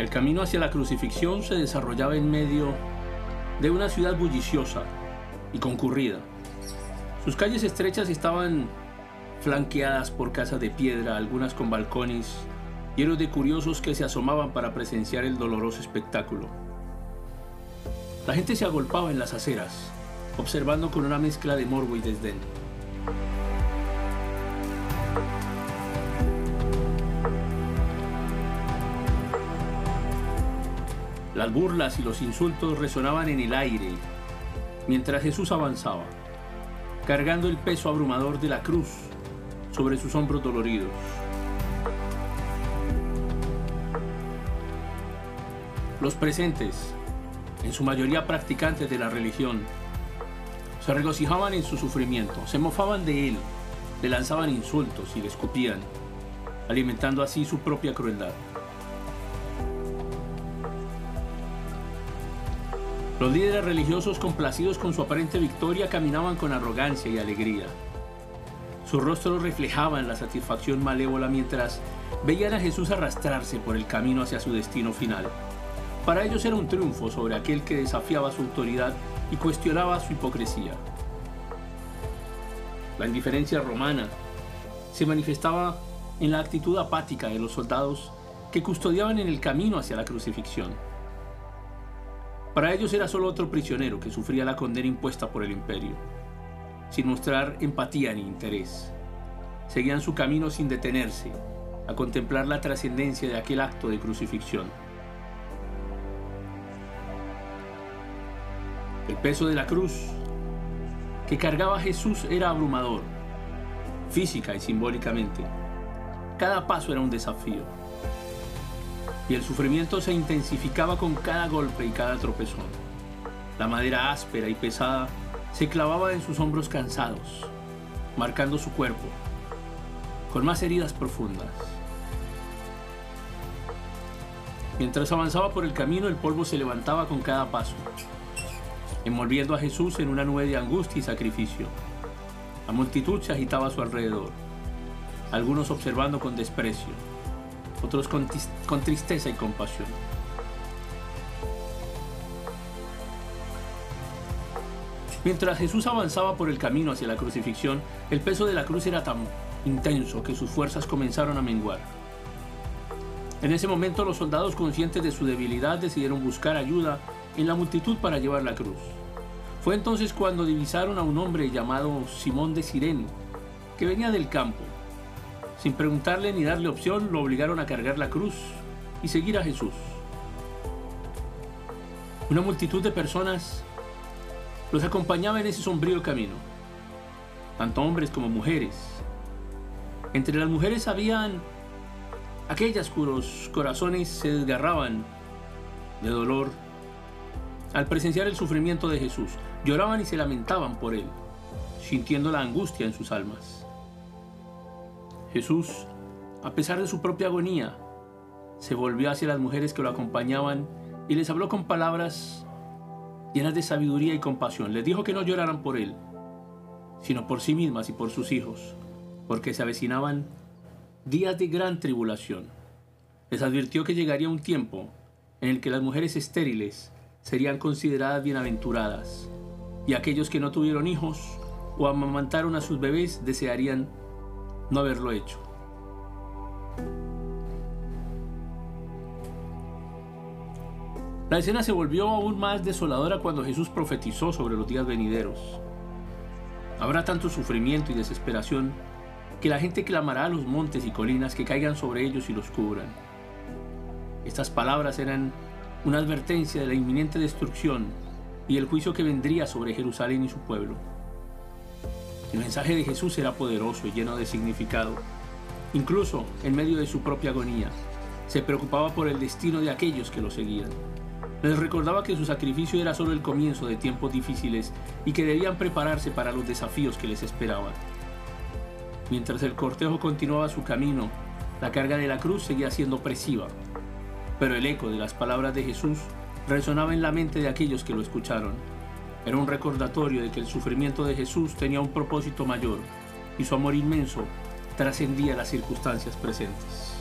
El camino hacia la crucifixión se desarrollaba en medio de una ciudad bulliciosa y concurrida. Sus calles estrechas estaban flanqueadas por casas de piedra, algunas con balcones, llenos de curiosos que se asomaban para presenciar el doloroso espectáculo. La gente se agolpaba en las aceras, observando con una mezcla de morbo y desdén. Las burlas y los insultos resonaban en el aire mientras Jesús avanzaba, cargando el peso abrumador de la cruz sobre sus hombros doloridos. Los presentes, en su mayoría practicantes de la religión, se regocijaban en su sufrimiento, se mofaban de él, le lanzaban insultos y le escupían, alimentando así su propia crueldad. Los líderes religiosos complacidos con su aparente victoria caminaban con arrogancia y alegría. Sus rostros reflejaban la satisfacción malévola mientras veían a Jesús arrastrarse por el camino hacia su destino final. Para ellos era un triunfo sobre aquel que desafiaba su autoridad y cuestionaba su hipocresía. La indiferencia romana se manifestaba en la actitud apática de los soldados que custodiaban en el camino hacia la crucifixión. Para ellos era solo otro prisionero que sufría la condena impuesta por el imperio, sin mostrar empatía ni interés. Seguían su camino sin detenerse, a contemplar la trascendencia de aquel acto de crucifixión. El peso de la cruz que cargaba Jesús era abrumador, física y simbólicamente. Cada paso era un desafío y el sufrimiento se intensificaba con cada golpe y cada tropezón. La madera áspera y pesada se clavaba en sus hombros cansados, marcando su cuerpo, con más heridas profundas. Mientras avanzaba por el camino, el polvo se levantaba con cada paso, envolviendo a Jesús en una nube de angustia y sacrificio. La multitud se agitaba a su alrededor, algunos observando con desprecio, otros con, tristeza y compasión. Mientras Jesús avanzaba por el camino hacia la crucifixión, el peso de la cruz era tan intenso que sus fuerzas comenzaron a menguar. En ese momento los soldados conscientes de su debilidad decidieron buscar ayuda en la multitud para llevar la cruz. Fue entonces cuando divisaron a un hombre llamado Simón de Sirene, que venía del campo sin preguntarle ni darle opción, lo obligaron a cargar la cruz y seguir a Jesús. Una multitud de personas los acompañaba en ese sombrío camino, tanto hombres como mujeres. Entre las mujeres habían aquellas cuyos corazones se desgarraban de dolor al presenciar el sufrimiento de Jesús. Lloraban y se lamentaban por él, sintiendo la angustia en sus almas. Jesús, a pesar de su propia agonía, se volvió hacia las mujeres que lo acompañaban y les habló con palabras llenas de sabiduría y compasión. Les dijo que no lloraran por él, sino por sí mismas y por sus hijos, porque se avecinaban días de gran tribulación. Les advirtió que llegaría un tiempo en el que las mujeres estériles serían consideradas bienaventuradas, y aquellos que no tuvieron hijos o amamantaron a sus bebés desearían no haberlo hecho. La escena se volvió aún más desoladora cuando Jesús profetizó sobre los días venideros. Habrá tanto sufrimiento y desesperación que la gente clamará a los montes y colinas que caigan sobre ellos y los cubran. Estas palabras eran una advertencia de la inminente destrucción y el juicio que vendría sobre Jerusalén y su pueblo. El mensaje de Jesús era poderoso y lleno de significado. Incluso en medio de su propia agonía, se preocupaba por el destino de aquellos que lo seguían. Les recordaba que su sacrificio era solo el comienzo de tiempos difíciles y que debían prepararse para los desafíos que les esperaban. Mientras el cortejo continuaba su camino, la carga de la cruz seguía siendo opresiva, pero el eco de las palabras de Jesús resonaba en la mente de aquellos que lo escucharon. Era un recordatorio de que el sufrimiento de Jesús tenía un propósito mayor y su amor inmenso trascendía las circunstancias presentes.